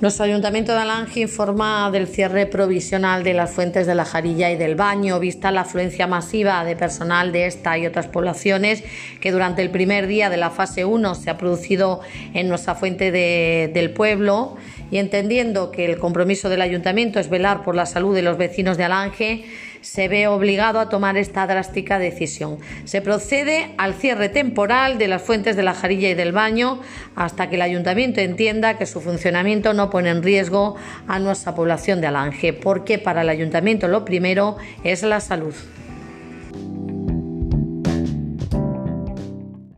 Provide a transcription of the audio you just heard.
Nuestro Ayuntamiento de Alange informa del cierre provisional de las fuentes de la Jarilla y del Baño, vista la afluencia masiva de personal de esta y otras poblaciones que durante el primer día de la fase 1 se ha producido en nuestra fuente de, del pueblo. Y entendiendo que el compromiso del Ayuntamiento es velar por la salud de los vecinos de Alange, se ve obligado a tomar esta drástica decisión. Se procede al cierre temporal de las fuentes de la jarilla y del baño hasta que el ayuntamiento entienda que su funcionamiento no pone en riesgo a nuestra población de Alange, porque para el ayuntamiento lo primero es la salud.